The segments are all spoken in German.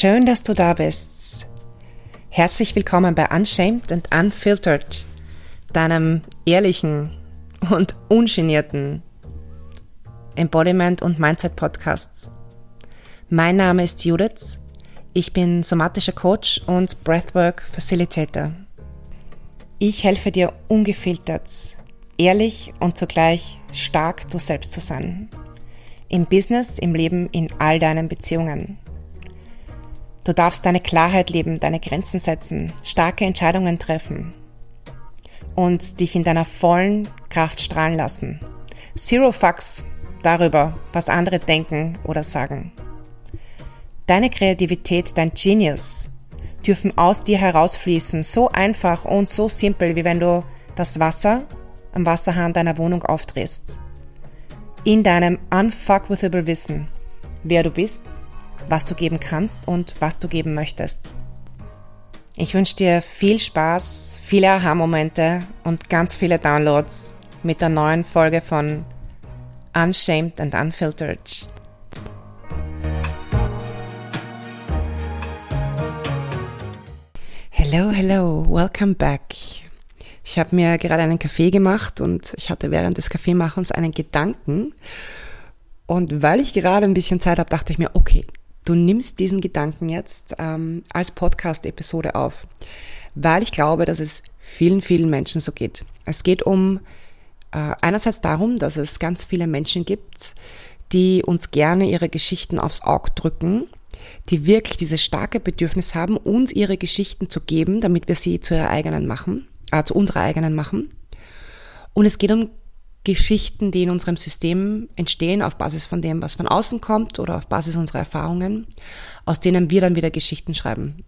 Schön, dass du da bist. Herzlich willkommen bei Unshamed and Unfiltered, deinem ehrlichen und ungenierten Embodiment und Mindset Podcasts. Mein Name ist Judith. Ich bin somatischer Coach und Breathwork Facilitator. Ich helfe dir ungefiltert, ehrlich und zugleich stark du selbst zu sein. Im Business, im Leben, in all deinen Beziehungen. Du darfst deine Klarheit leben, deine Grenzen setzen, starke Entscheidungen treffen und dich in deiner vollen Kraft strahlen lassen. Zero Fucks darüber, was andere denken oder sagen. Deine Kreativität, dein Genius dürfen aus dir herausfließen, so einfach und so simpel, wie wenn du das Wasser am Wasserhahn deiner Wohnung aufdrehst. In deinem unfuckwithable Wissen, wer du bist, was du geben kannst und was du geben möchtest. Ich wünsche dir viel Spaß, viele Aha-Momente und ganz viele Downloads mit der neuen Folge von Unshamed and Unfiltered. Hello, hello, welcome back. Ich habe mir gerade einen Kaffee gemacht und ich hatte während des Kaffeemachens einen Gedanken. Und weil ich gerade ein bisschen Zeit habe, dachte ich mir, okay, du nimmst diesen Gedanken jetzt ähm, als Podcast-Episode auf, weil ich glaube, dass es vielen, vielen Menschen so geht. Es geht um äh, einerseits darum, dass es ganz viele Menschen gibt, die uns gerne ihre Geschichten aufs Auge drücken, die wirklich dieses starke Bedürfnis haben, uns ihre Geschichten zu geben, damit wir sie zu ihrer eigenen machen, äh, zu unserer eigenen machen. Und es geht um Geschichten, die in unserem System entstehen, auf Basis von dem, was von außen kommt oder auf Basis unserer Erfahrungen, aus denen wir dann wieder Geschichten schreiben.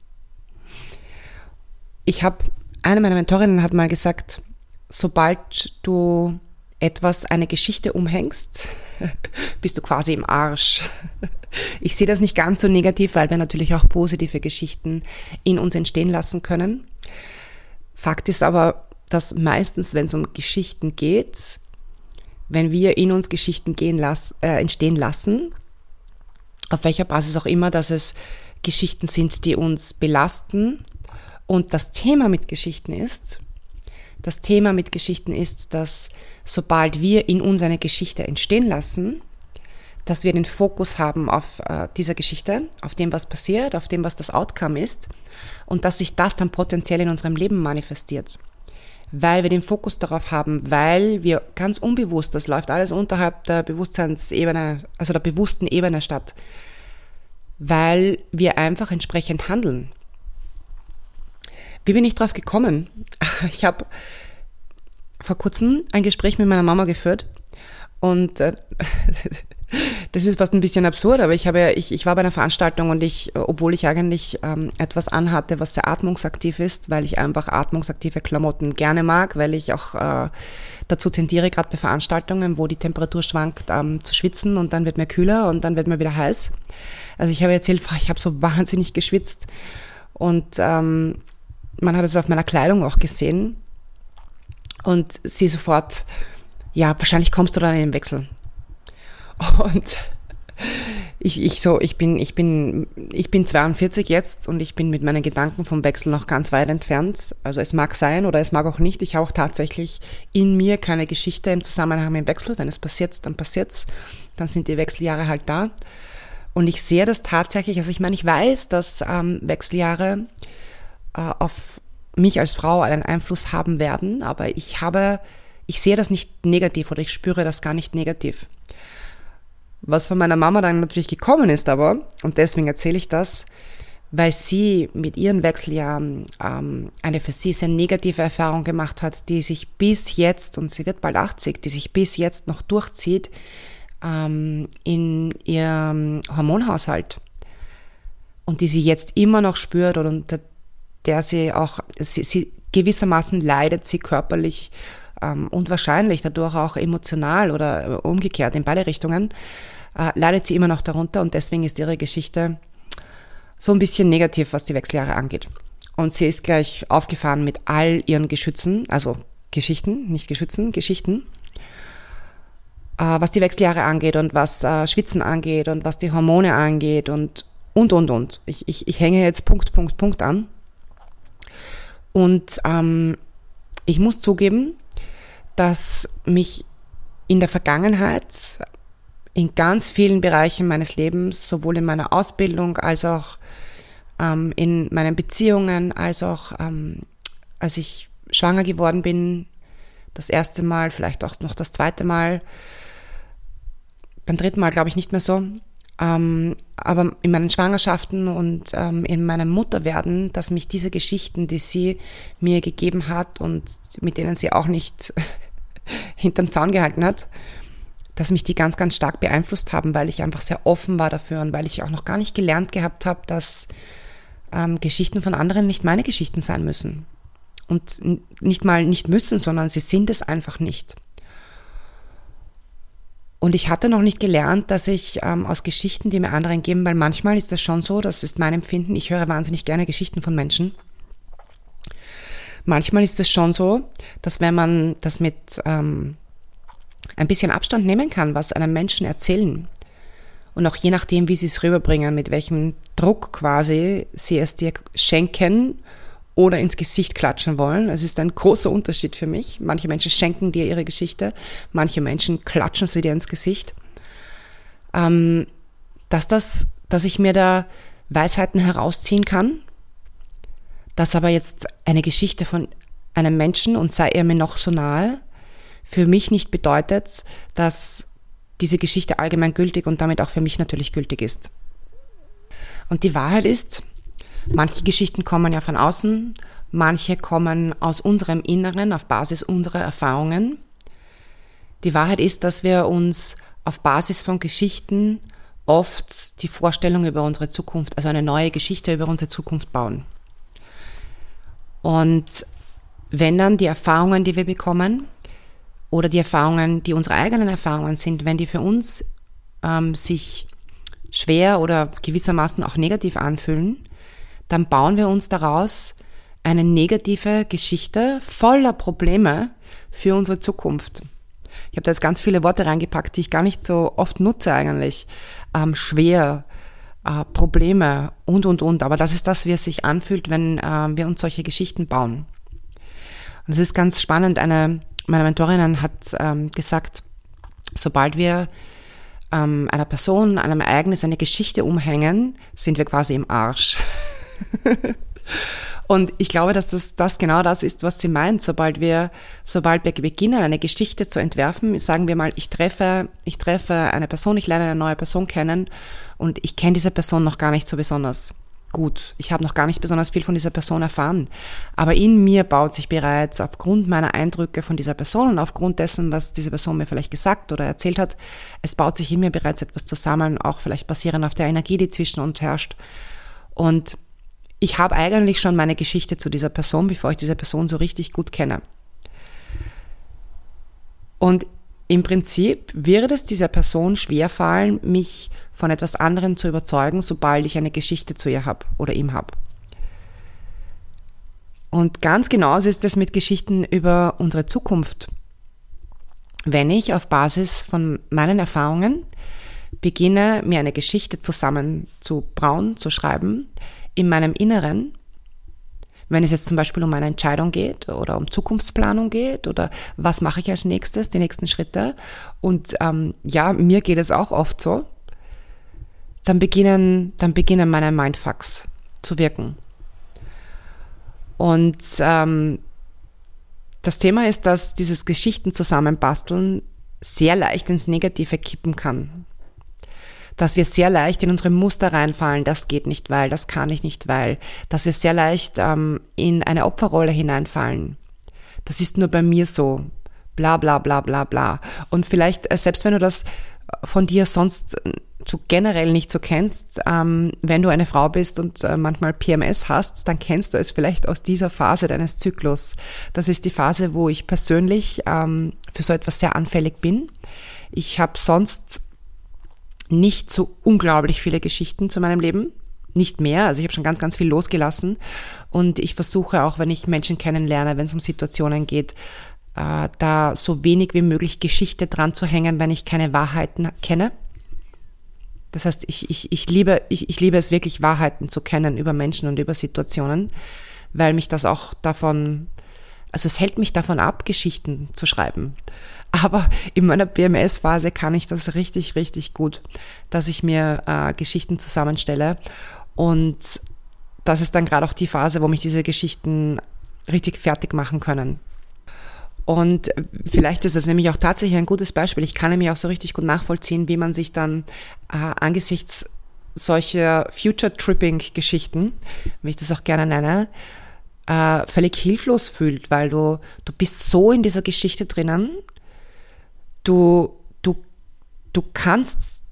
Ich habe, eine meiner Mentorinnen hat mal gesagt, sobald du etwas, eine Geschichte umhängst, bist du quasi im Arsch. Ich sehe das nicht ganz so negativ, weil wir natürlich auch positive Geschichten in uns entstehen lassen können. Fakt ist aber, dass meistens, wenn es um Geschichten geht, wenn wir in uns Geschichten gehen lass, äh, entstehen lassen, auf welcher Basis auch immer, dass es Geschichten sind, die uns belasten. Und das Thema mit Geschichten ist, das Thema mit Geschichten ist, dass sobald wir in uns eine Geschichte entstehen lassen, dass wir den Fokus haben auf äh, dieser Geschichte, auf dem, was passiert, auf dem, was das Outcome ist und dass sich das dann potenziell in unserem Leben manifestiert weil wir den Fokus darauf haben, weil wir ganz unbewusst, das läuft alles unterhalb der Bewusstseinsebene, also der bewussten Ebene statt, weil wir einfach entsprechend handeln. Wie bin ich drauf gekommen? Ich habe vor kurzem ein Gespräch mit meiner Mama geführt und äh, das ist fast ein bisschen absurd, aber ich habe ich, ich war bei einer Veranstaltung und ich, obwohl ich eigentlich ähm, etwas anhatte, was sehr atmungsaktiv ist, weil ich einfach atmungsaktive Klamotten gerne mag, weil ich auch äh, dazu tendiere, gerade bei Veranstaltungen, wo die Temperatur schwankt, ähm, zu schwitzen und dann wird mir kühler und dann wird mir wieder heiß. Also ich habe erzählt, ich habe so wahnsinnig geschwitzt und ähm, man hat es auf meiner Kleidung auch gesehen und sie sofort, ja, wahrscheinlich kommst du dann in den Wechsel. Und ich, ich so, ich bin, ich bin, ich bin 42 jetzt und ich bin mit meinen Gedanken vom Wechsel noch ganz weit entfernt. Also es mag sein oder es mag auch nicht. Ich habe auch tatsächlich in mir keine Geschichte im Zusammenhang mit dem Wechsel. Wenn es passiert, dann passiert's. Dann sind die Wechseljahre halt da. Und ich sehe das tatsächlich, also ich meine, ich weiß, dass ähm, Wechseljahre äh, auf mich als Frau einen Einfluss haben werden, aber ich habe, ich sehe das nicht negativ oder ich spüre das gar nicht negativ. Was von meiner Mama dann natürlich gekommen ist aber, und deswegen erzähle ich das, weil sie mit ihren Wechseljahren ähm, eine für sie sehr negative Erfahrung gemacht hat, die sich bis jetzt, und sie wird bald 80, die sich bis jetzt noch durchzieht ähm, in ihrem Hormonhaushalt. Und die sie jetzt immer noch spürt und unter der sie auch, sie, sie gewissermaßen leidet sie körperlich und wahrscheinlich dadurch auch emotional oder äh, umgekehrt in beide Richtungen, äh, leidet sie immer noch darunter und deswegen ist ihre Geschichte so ein bisschen negativ, was die Wechseljahre angeht. Und sie ist gleich aufgefahren mit all ihren Geschützen, also Geschichten, nicht Geschützen, Geschichten, äh, was die Wechseljahre angeht und was Schwitzen angeht und was die Hormone angeht und und, und, und. Ich, ich, ich hänge jetzt Punkt, Punkt, Punkt an. Und ähm, ich muss zugeben, dass mich in der Vergangenheit in ganz vielen Bereichen meines Lebens, sowohl in meiner Ausbildung als auch ähm, in meinen Beziehungen, als auch ähm, als ich schwanger geworden bin, das erste Mal, vielleicht auch noch das zweite Mal, beim dritten Mal glaube ich nicht mehr so, ähm, aber in meinen Schwangerschaften und ähm, in meinem Mutterwerden, dass mich diese Geschichten, die sie mir gegeben hat und mit denen sie auch nicht hinterm Zaun gehalten hat, dass mich die ganz, ganz stark beeinflusst haben, weil ich einfach sehr offen war dafür und weil ich auch noch gar nicht gelernt gehabt habe, dass ähm, Geschichten von anderen nicht meine Geschichten sein müssen. Und nicht mal nicht müssen, sondern sie sind es einfach nicht. Und ich hatte noch nicht gelernt, dass ich ähm, aus Geschichten, die mir anderen geben, weil manchmal ist das schon so, das ist mein Empfinden, ich höre wahnsinnig gerne Geschichten von Menschen. Manchmal ist es schon so, dass wenn man das mit ähm, ein bisschen Abstand nehmen kann, was einem Menschen erzählen, und auch je nachdem, wie sie es rüberbringen, mit welchem Druck quasi sie es dir schenken oder ins Gesicht klatschen wollen. Es ist ein großer Unterschied für mich. Manche Menschen schenken dir ihre Geschichte, manche Menschen klatschen sie dir ins Gesicht. Ähm, dass, das, dass ich mir da Weisheiten herausziehen kann, dass aber jetzt eine Geschichte von einem Menschen und sei er mir noch so nahe, für mich nicht bedeutet, dass diese Geschichte allgemein gültig und damit auch für mich natürlich gültig ist. Und die Wahrheit ist, Manche Geschichten kommen ja von außen, manche kommen aus unserem Inneren auf Basis unserer Erfahrungen. Die Wahrheit ist, dass wir uns auf Basis von Geschichten oft die Vorstellung über unsere Zukunft, also eine neue Geschichte über unsere Zukunft bauen. Und wenn dann die Erfahrungen, die wir bekommen, oder die Erfahrungen, die unsere eigenen Erfahrungen sind, wenn die für uns ähm, sich schwer oder gewissermaßen auch negativ anfühlen, dann bauen wir uns daraus eine negative Geschichte voller Probleme für unsere Zukunft. Ich habe da jetzt ganz viele Worte reingepackt, die ich gar nicht so oft nutze eigentlich. Ähm, schwer, äh, Probleme und, und, und. Aber das ist das, wie es sich anfühlt, wenn äh, wir uns solche Geschichten bauen. Und es ist ganz spannend. Eine meiner Mentorinnen hat ähm, gesagt, sobald wir ähm, einer Person, einem Ereignis eine Geschichte umhängen, sind wir quasi im Arsch. Und ich glaube, dass das, das genau das ist, was sie meint. Sobald wir, sobald wir beginnen, eine Geschichte zu entwerfen, sagen wir mal, ich treffe, ich treffe eine Person, ich lerne eine neue Person kennen und ich kenne diese Person noch gar nicht so besonders gut. Ich habe noch gar nicht besonders viel von dieser Person erfahren. Aber in mir baut sich bereits aufgrund meiner Eindrücke von dieser Person und aufgrund dessen, was diese Person mir vielleicht gesagt oder erzählt hat, es baut sich in mir bereits etwas zusammen, auch vielleicht basierend auf der Energie, die zwischen uns herrscht. Und ich habe eigentlich schon meine Geschichte zu dieser Person, bevor ich diese Person so richtig gut kenne. Und im Prinzip wird es dieser Person schwerfallen, mich von etwas anderem zu überzeugen, sobald ich eine Geschichte zu ihr habe oder ihm habe. Und ganz genauso ist es mit Geschichten über unsere Zukunft. Wenn ich auf Basis von meinen Erfahrungen beginne, mir eine Geschichte zusammen zu brauen, zu schreiben, in meinem Inneren, wenn es jetzt zum Beispiel um eine Entscheidung geht oder um Zukunftsplanung geht oder was mache ich als nächstes, die nächsten Schritte. Und ähm, ja, mir geht es auch oft so. Dann beginnen, dann beginnen meine Mindfucks zu wirken. Und ähm, das Thema ist, dass dieses Geschichten zusammenbasteln sehr leicht ins Negative kippen kann dass wir sehr leicht in unsere Muster reinfallen, das geht nicht, weil, das kann ich nicht, weil, dass wir sehr leicht ähm, in eine Opferrolle hineinfallen. Das ist nur bei mir so. Bla bla bla bla bla. Und vielleicht, äh, selbst wenn du das von dir sonst so generell nicht so kennst, ähm, wenn du eine Frau bist und äh, manchmal PMS hast, dann kennst du es vielleicht aus dieser Phase deines Zyklus. Das ist die Phase, wo ich persönlich ähm, für so etwas sehr anfällig bin. Ich habe sonst nicht so unglaublich viele Geschichten zu meinem Leben. Nicht mehr. Also ich habe schon ganz, ganz viel losgelassen. Und ich versuche auch, wenn ich Menschen kennenlerne, wenn es um Situationen geht, äh, da so wenig wie möglich Geschichte dran zu hängen, wenn ich keine Wahrheiten kenne. Das heißt, ich, ich, ich, liebe, ich, ich liebe es wirklich, Wahrheiten zu kennen über Menschen und über Situationen, weil mich das auch davon, also es hält mich davon ab, Geschichten zu schreiben. Aber in meiner PMS-Phase kann ich das richtig, richtig gut, dass ich mir äh, Geschichten zusammenstelle. Und das ist dann gerade auch die Phase, wo mich diese Geschichten richtig fertig machen können. Und vielleicht ist das nämlich auch tatsächlich ein gutes Beispiel. Ich kann nämlich auch so richtig gut nachvollziehen, wie man sich dann äh, angesichts solcher Future-Tripping-Geschichten, wie ich das auch gerne nenne, äh, völlig hilflos fühlt, weil du, du bist so in dieser Geschichte drinnen, du, du, du kannst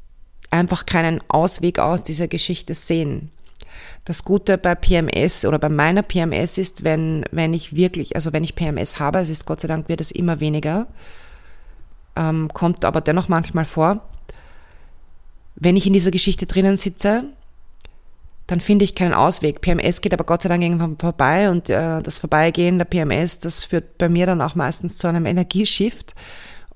einfach keinen Ausweg aus dieser Geschichte sehen. Das Gute bei PMS oder bei meiner PMS ist, wenn, wenn ich wirklich, also wenn ich PMS habe, es ist Gott sei Dank wird es immer weniger, ähm, kommt aber dennoch manchmal vor, wenn ich in dieser Geschichte drinnen sitze, dann finde ich keinen Ausweg. PMS geht aber Gott sei Dank irgendwann vorbei und äh, das Vorbeigehen der PMS, das führt bei mir dann auch meistens zu einem Energieshift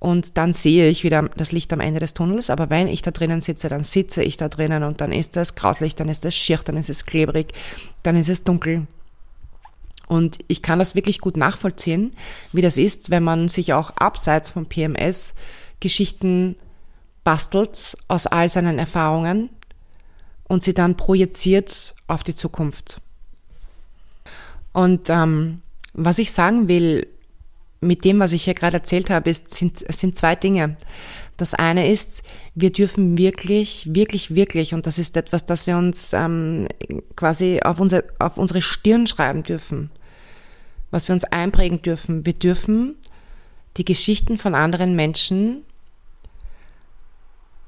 und dann sehe ich wieder das Licht am Ende des Tunnels. Aber wenn ich da drinnen sitze, dann sitze ich da drinnen und dann ist es grauslich, dann ist es schier, dann ist es klebrig, dann ist es dunkel. Und ich kann das wirklich gut nachvollziehen, wie das ist, wenn man sich auch abseits von PMS Geschichten bastelt aus all seinen Erfahrungen und sie dann projiziert auf die Zukunft. Und ähm, was ich sagen will, mit dem, was ich hier gerade erzählt habe, ist, sind, sind zwei Dinge. Das eine ist, wir dürfen wirklich, wirklich, wirklich, und das ist etwas, das wir uns ähm, quasi auf, unser, auf unsere Stirn schreiben dürfen, was wir uns einprägen dürfen. Wir dürfen die Geschichten von anderen Menschen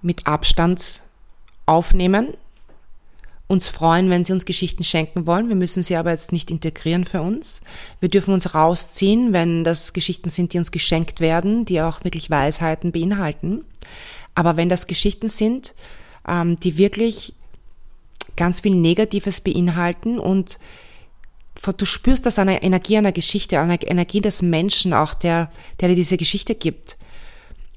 mit Abstand aufnehmen uns freuen, wenn sie uns Geschichten schenken wollen. Wir müssen sie aber jetzt nicht integrieren für uns. Wir dürfen uns rausziehen, wenn das Geschichten sind, die uns geschenkt werden, die auch wirklich Weisheiten beinhalten. Aber wenn das Geschichten sind, ähm, die wirklich ganz viel Negatives beinhalten und du spürst das an der Energie einer Geschichte, an der Energie des Menschen auch, der, der dir diese Geschichte gibt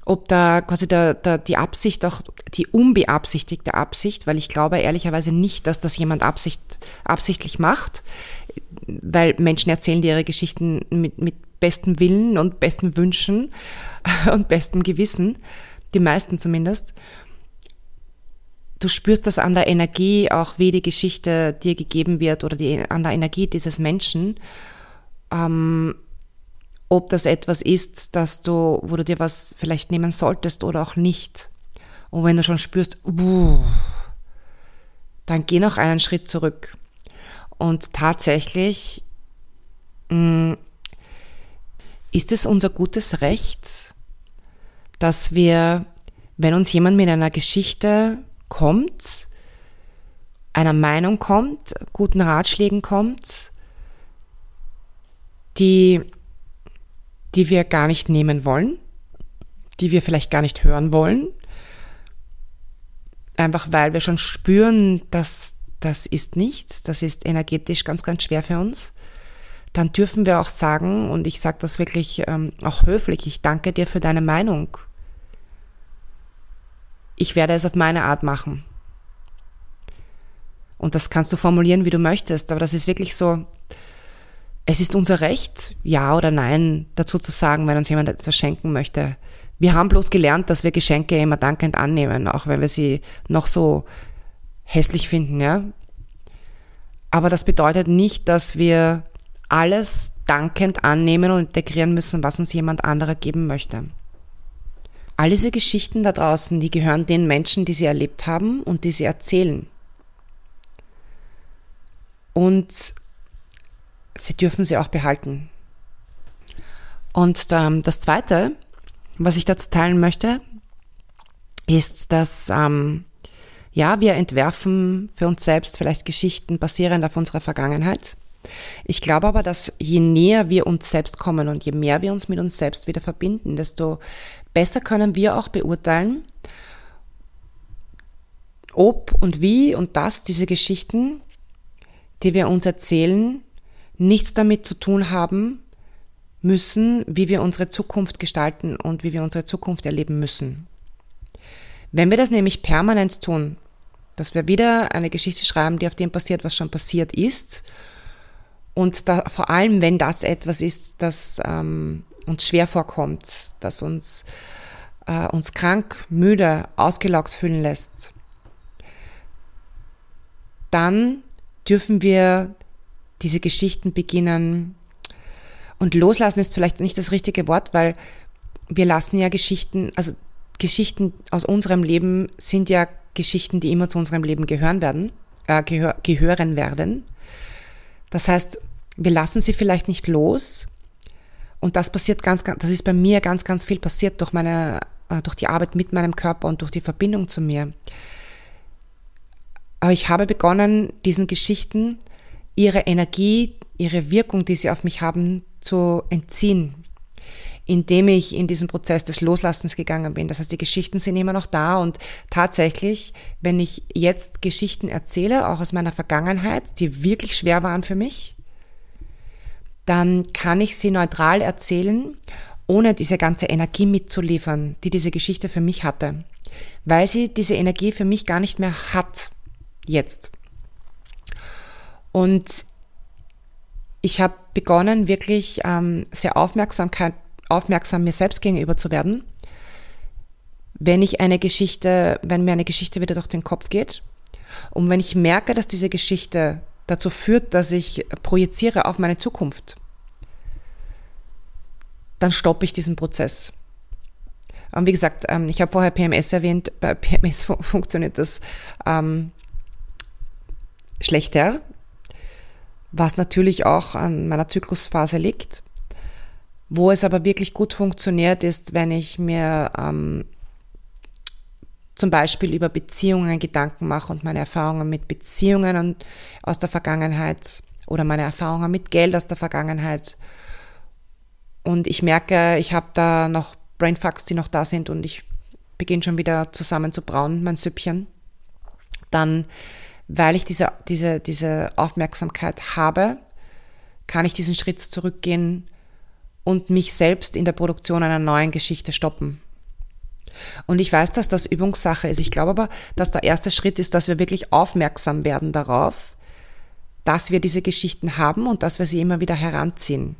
ob da quasi der, der, die Absicht auch die unbeabsichtigte Absicht, weil ich glaube ehrlicherweise nicht, dass das jemand Absicht, absichtlich macht, weil Menschen erzählen dir ihre Geschichten mit, mit bestem Willen und besten Wünschen und bestem Gewissen, die meisten zumindest. Du spürst das an der Energie, auch wie die Geschichte dir gegeben wird oder die, an der Energie dieses Menschen. Ähm, ob das etwas ist, dass du, wo du dir was vielleicht nehmen solltest oder auch nicht. Und wenn du schon spürst, uh, dann geh noch einen Schritt zurück. Und tatsächlich mm, ist es unser gutes Recht, dass wir, wenn uns jemand mit einer Geschichte kommt, einer Meinung kommt, guten Ratschlägen kommt, die die wir gar nicht nehmen wollen, die wir vielleicht gar nicht hören wollen, einfach weil wir schon spüren, dass das ist nichts, das ist energetisch ganz, ganz schwer für uns, dann dürfen wir auch sagen, und ich sage das wirklich ähm, auch höflich, ich danke dir für deine Meinung. Ich werde es auf meine Art machen. Und das kannst du formulieren, wie du möchtest, aber das ist wirklich so, es ist unser Recht, ja oder nein dazu zu sagen, wenn uns jemand etwas schenken möchte. Wir haben bloß gelernt, dass wir Geschenke immer dankend annehmen, auch wenn wir sie noch so hässlich finden, ja. Aber das bedeutet nicht, dass wir alles dankend annehmen und integrieren müssen, was uns jemand anderer geben möchte. All diese Geschichten da draußen, die gehören den Menschen, die sie erlebt haben und die sie erzählen. Und sie dürfen sie auch behalten. Und ähm, das Zweite, was ich dazu teilen möchte, ist, dass ähm, ja, wir entwerfen für uns selbst vielleicht Geschichten basierend auf unserer Vergangenheit. Ich glaube aber, dass je näher wir uns selbst kommen und je mehr wir uns mit uns selbst wieder verbinden, desto besser können wir auch beurteilen, ob und wie und dass diese Geschichten, die wir uns erzählen, nichts damit zu tun haben müssen, wie wir unsere Zukunft gestalten und wie wir unsere Zukunft erleben müssen. Wenn wir das nämlich permanent tun Dass wir wieder eine Geschichte schreiben, die auf dem basiert, was schon passiert ist. Und da, vor allem, wenn das etwas ist, das ähm, uns schwer vorkommt, das uns, äh, uns krank, müde, ausgelaugt fühlen lässt, dann dürfen wir diese Geschichten beginnen. Und loslassen ist vielleicht nicht das richtige Wort, weil wir lassen ja Geschichten, also Geschichten aus unserem Leben sind ja Geschichten, die immer zu unserem Leben gehören werden, äh, gehör, gehören werden. Das heißt, wir lassen sie vielleicht nicht los. Und das passiert ganz, ganz, das ist bei mir ganz, ganz viel passiert durch meine, äh, durch die Arbeit mit meinem Körper und durch die Verbindung zu mir. Aber ich habe begonnen, diesen Geschichten ihre Energie, ihre Wirkung, die sie auf mich haben, zu entziehen, indem ich in diesen Prozess des Loslassens gegangen bin. Das heißt, die Geschichten sind immer noch da und tatsächlich, wenn ich jetzt Geschichten erzähle, auch aus meiner Vergangenheit, die wirklich schwer waren für mich, dann kann ich sie neutral erzählen, ohne diese ganze Energie mitzuliefern, die diese Geschichte für mich hatte, weil sie diese Energie für mich gar nicht mehr hat jetzt. Und ich habe begonnen, wirklich ähm, sehr Aufmerksamkeit, aufmerksam mir selbst gegenüber zu werden. Wenn ich eine Geschichte, wenn mir eine Geschichte wieder durch den Kopf geht und wenn ich merke, dass diese Geschichte dazu führt, dass ich projiziere auf meine Zukunft, dann stoppe ich diesen Prozess. Und wie gesagt, ähm, ich habe vorher PMS erwähnt. Bei PMS funktioniert das ähm, schlechter, was natürlich auch an meiner Zyklusphase liegt. Wo es aber wirklich gut funktioniert, ist, wenn ich mir ähm, zum Beispiel über Beziehungen Gedanken mache und meine Erfahrungen mit Beziehungen und aus der Vergangenheit oder meine Erfahrungen mit Geld aus der Vergangenheit. Und ich merke, ich habe da noch Brainfucks, die noch da sind und ich beginne schon wieder zusammen zu brauen, mein Süppchen. Dann weil ich diese, diese, diese Aufmerksamkeit habe, kann ich diesen Schritt zurückgehen und mich selbst in der Produktion einer neuen Geschichte stoppen. Und ich weiß, dass das Übungssache ist. Ich glaube aber, dass der erste Schritt ist, dass wir wirklich aufmerksam werden darauf, dass wir diese Geschichten haben und dass wir sie immer wieder heranziehen.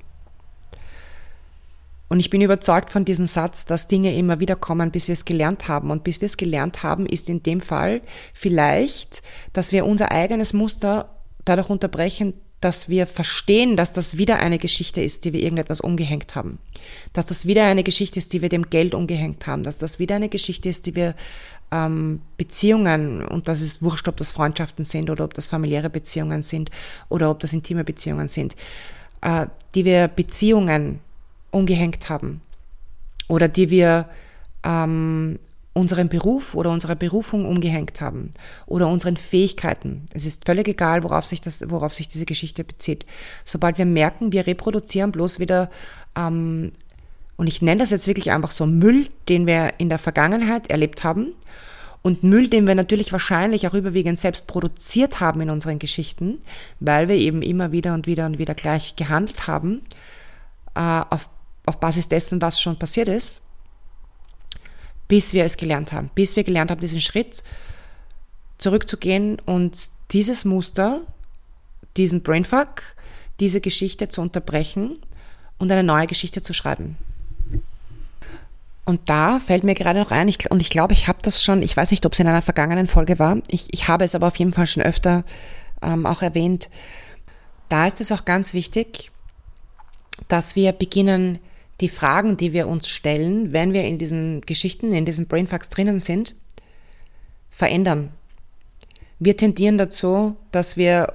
Und ich bin überzeugt von diesem Satz, dass Dinge immer wieder kommen, bis wir es gelernt haben. Und bis wir es gelernt haben, ist in dem Fall vielleicht, dass wir unser eigenes Muster dadurch unterbrechen, dass wir verstehen, dass das wieder eine Geschichte ist, die wir irgendetwas umgehängt haben. Dass das wieder eine Geschichte ist, die wir dem Geld umgehängt haben. Dass das wieder eine Geschichte ist, die wir ähm, Beziehungen, und das ist wurscht, ob das Freundschaften sind oder ob das familiäre Beziehungen sind oder ob das intime Beziehungen sind, äh, die wir Beziehungen umgehängt haben oder die wir ähm, unseren Beruf oder unsere Berufung umgehängt haben oder unseren Fähigkeiten. Es ist völlig egal, worauf sich, das, worauf sich diese Geschichte bezieht. Sobald wir merken, wir reproduzieren bloß wieder, ähm, und ich nenne das jetzt wirklich einfach so Müll, den wir in der Vergangenheit erlebt haben und Müll, den wir natürlich wahrscheinlich auch überwiegend selbst produziert haben in unseren Geschichten, weil wir eben immer wieder und wieder und wieder gleich gehandelt haben, äh, auf auf Basis dessen, was schon passiert ist, bis wir es gelernt haben, bis wir gelernt haben, diesen Schritt zurückzugehen und dieses Muster, diesen Brainfuck, diese Geschichte zu unterbrechen und eine neue Geschichte zu schreiben. Und da fällt mir gerade noch ein, ich, und ich glaube, ich habe das schon, ich weiß nicht, ob es in einer vergangenen Folge war, ich, ich habe es aber auf jeden Fall schon öfter ähm, auch erwähnt. Da ist es auch ganz wichtig, dass wir beginnen, die Fragen, die wir uns stellen, wenn wir in diesen Geschichten, in diesen Brainfucks drinnen sind, verändern. Wir tendieren dazu, dass wir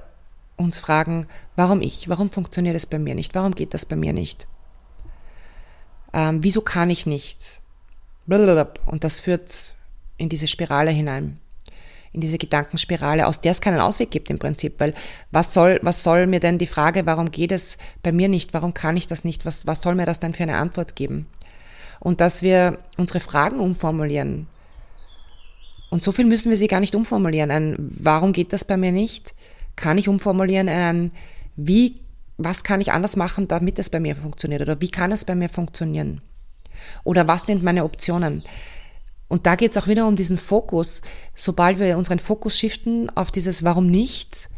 uns fragen, warum ich? Warum funktioniert es bei mir nicht? Warum geht das bei mir nicht? Ähm, wieso kann ich nicht? Und das führt in diese Spirale hinein in diese Gedankenspirale, aus der es keinen Ausweg gibt im Prinzip, weil was soll, was soll mir denn die Frage, warum geht es bei mir nicht, warum kann ich das nicht, was, was soll mir das denn für eine Antwort geben? Und dass wir unsere Fragen umformulieren. Und so viel müssen wir sie gar nicht umformulieren. Ein, warum geht das bei mir nicht? Kann ich umformulieren ein, wie, was kann ich anders machen, damit es bei mir funktioniert? Oder wie kann es bei mir funktionieren? Oder was sind meine Optionen? Und da geht es auch wieder um diesen Fokus. Sobald wir unseren Fokus shiften auf dieses Warum nicht,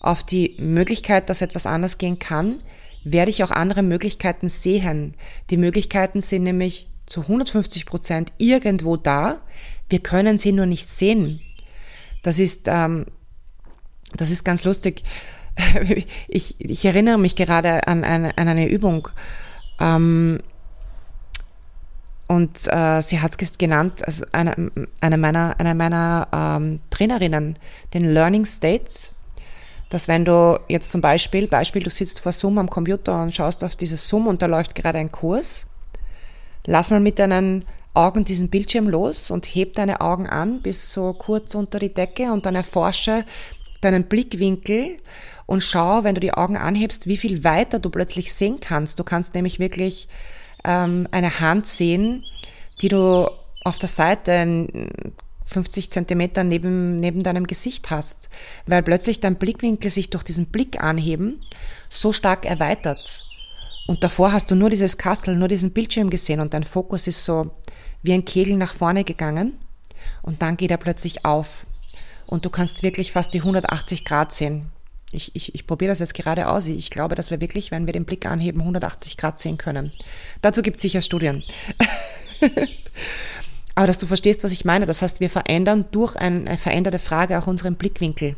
auf die Möglichkeit, dass etwas anders gehen kann, werde ich auch andere Möglichkeiten sehen. Die Möglichkeiten sind nämlich zu 150 Prozent irgendwo da. Wir können sie nur nicht sehen. Das ist, ähm, das ist ganz lustig. Ich, ich erinnere mich gerade an eine, an eine Übung. Ähm, und äh, sie hat es genannt, also eine, eine meiner, eine meiner ähm, Trainerinnen, den Learning States dass wenn du jetzt zum Beispiel, Beispiel, du sitzt vor Zoom am Computer und schaust auf dieses Zoom und da läuft gerade ein Kurs, lass mal mit deinen Augen diesen Bildschirm los und heb deine Augen an bis so kurz unter die Decke und dann erforsche deinen Blickwinkel und schau, wenn du die Augen anhebst, wie viel weiter du plötzlich sehen kannst. Du kannst nämlich wirklich ähm, eine Hand sehen, die du auf der Seite 50 Zentimeter neben, neben deinem Gesicht hast, weil plötzlich dein Blickwinkel sich durch diesen Blick anheben so stark erweitert. Und davor hast du nur dieses Kastel, nur diesen Bildschirm gesehen und dein Fokus ist so wie ein Kegel nach vorne gegangen und dann geht er plötzlich auf und du kannst wirklich fast die 180 Grad sehen. Ich, ich, ich probiere das jetzt gerade aus. Ich glaube, dass wir wirklich, wenn wir den Blick anheben, 180 Grad sehen können. Dazu gibt es sicher Studien. Aber dass du verstehst, was ich meine. Das heißt, wir verändern durch eine veränderte Frage auch unseren Blickwinkel.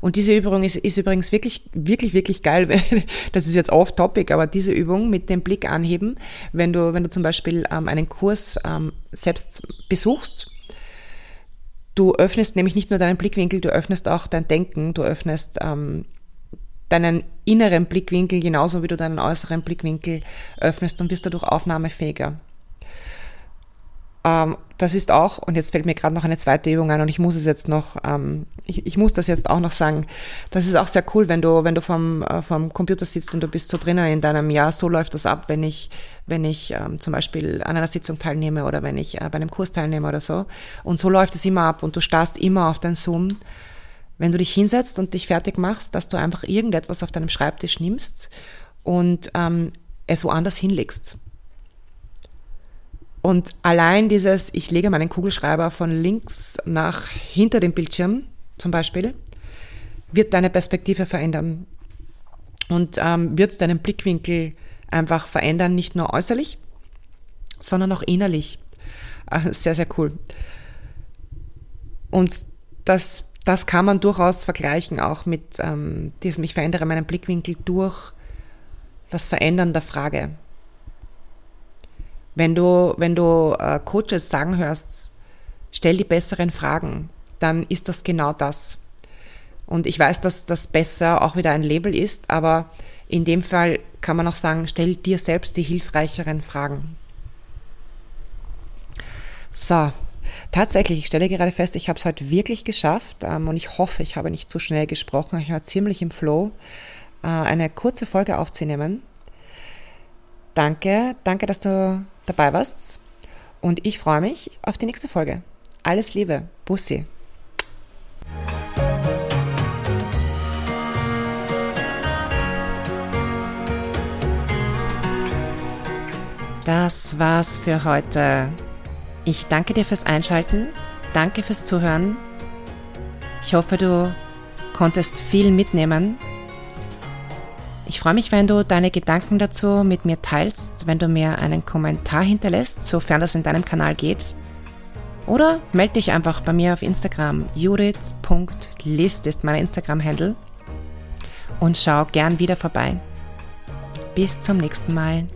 Und diese Übung ist, ist übrigens wirklich, wirklich, wirklich geil. Das ist jetzt off-topic, aber diese Übung mit dem Blick anheben, wenn du, wenn du zum Beispiel ähm, einen Kurs ähm, selbst besuchst, du öffnest nämlich nicht nur deinen Blickwinkel, du öffnest auch dein Denken, du öffnest ähm, deinen inneren Blickwinkel genauso wie du deinen äußeren Blickwinkel öffnest und bist dadurch aufnahmefähiger. Ähm, das ist auch, und jetzt fällt mir gerade noch eine zweite Übung ein und ich muss es jetzt noch, ähm, ich, ich, muss das jetzt auch noch sagen. Das ist auch sehr cool, wenn du, wenn du vom, äh, vom Computer sitzt und du bist so drinnen in deinem, ja, so läuft das ab, wenn ich, wenn ich ähm, zum Beispiel an einer Sitzung teilnehme oder wenn ich äh, bei einem Kurs teilnehme oder so. Und so läuft es immer ab und du starrst immer auf dein Zoom. Wenn du dich hinsetzt und dich fertig machst, dass du einfach irgendetwas auf deinem Schreibtisch nimmst und ähm, es woanders hinlegst. Und allein dieses, ich lege meinen Kugelschreiber von links nach hinter dem Bildschirm zum Beispiel, wird deine Perspektive verändern und ähm, wird deinen Blickwinkel einfach verändern, nicht nur äußerlich, sondern auch innerlich. Äh, sehr, sehr cool. Und das, das kann man durchaus vergleichen auch mit ähm, diesem, ich verändere meinen Blickwinkel durch das Verändern der Frage. Wenn du, wenn du äh, Coaches sagen hörst, stell die besseren Fragen, dann ist das genau das. Und ich weiß, dass das besser auch wieder ein Label ist, aber in dem Fall kann man auch sagen, stell dir selbst die hilfreicheren Fragen. So, tatsächlich, ich stelle gerade fest, ich habe es heute wirklich geschafft ähm, und ich hoffe, ich habe nicht zu schnell gesprochen. Ich war ziemlich im Flow, äh, eine kurze Folge aufzunehmen. Danke, danke, dass du dabei warst. Und ich freue mich auf die nächste Folge. Alles Liebe. Bussi. Das war's für heute. Ich danke dir fürs Einschalten. Danke fürs Zuhören. Ich hoffe, du konntest viel mitnehmen ich freue mich, wenn du deine Gedanken dazu mit mir teilst, wenn du mir einen Kommentar hinterlässt, sofern das in deinem Kanal geht. Oder melde dich einfach bei mir auf Instagram. judith.list ist mein Instagram-Handle. Und schau gern wieder vorbei. Bis zum nächsten Mal.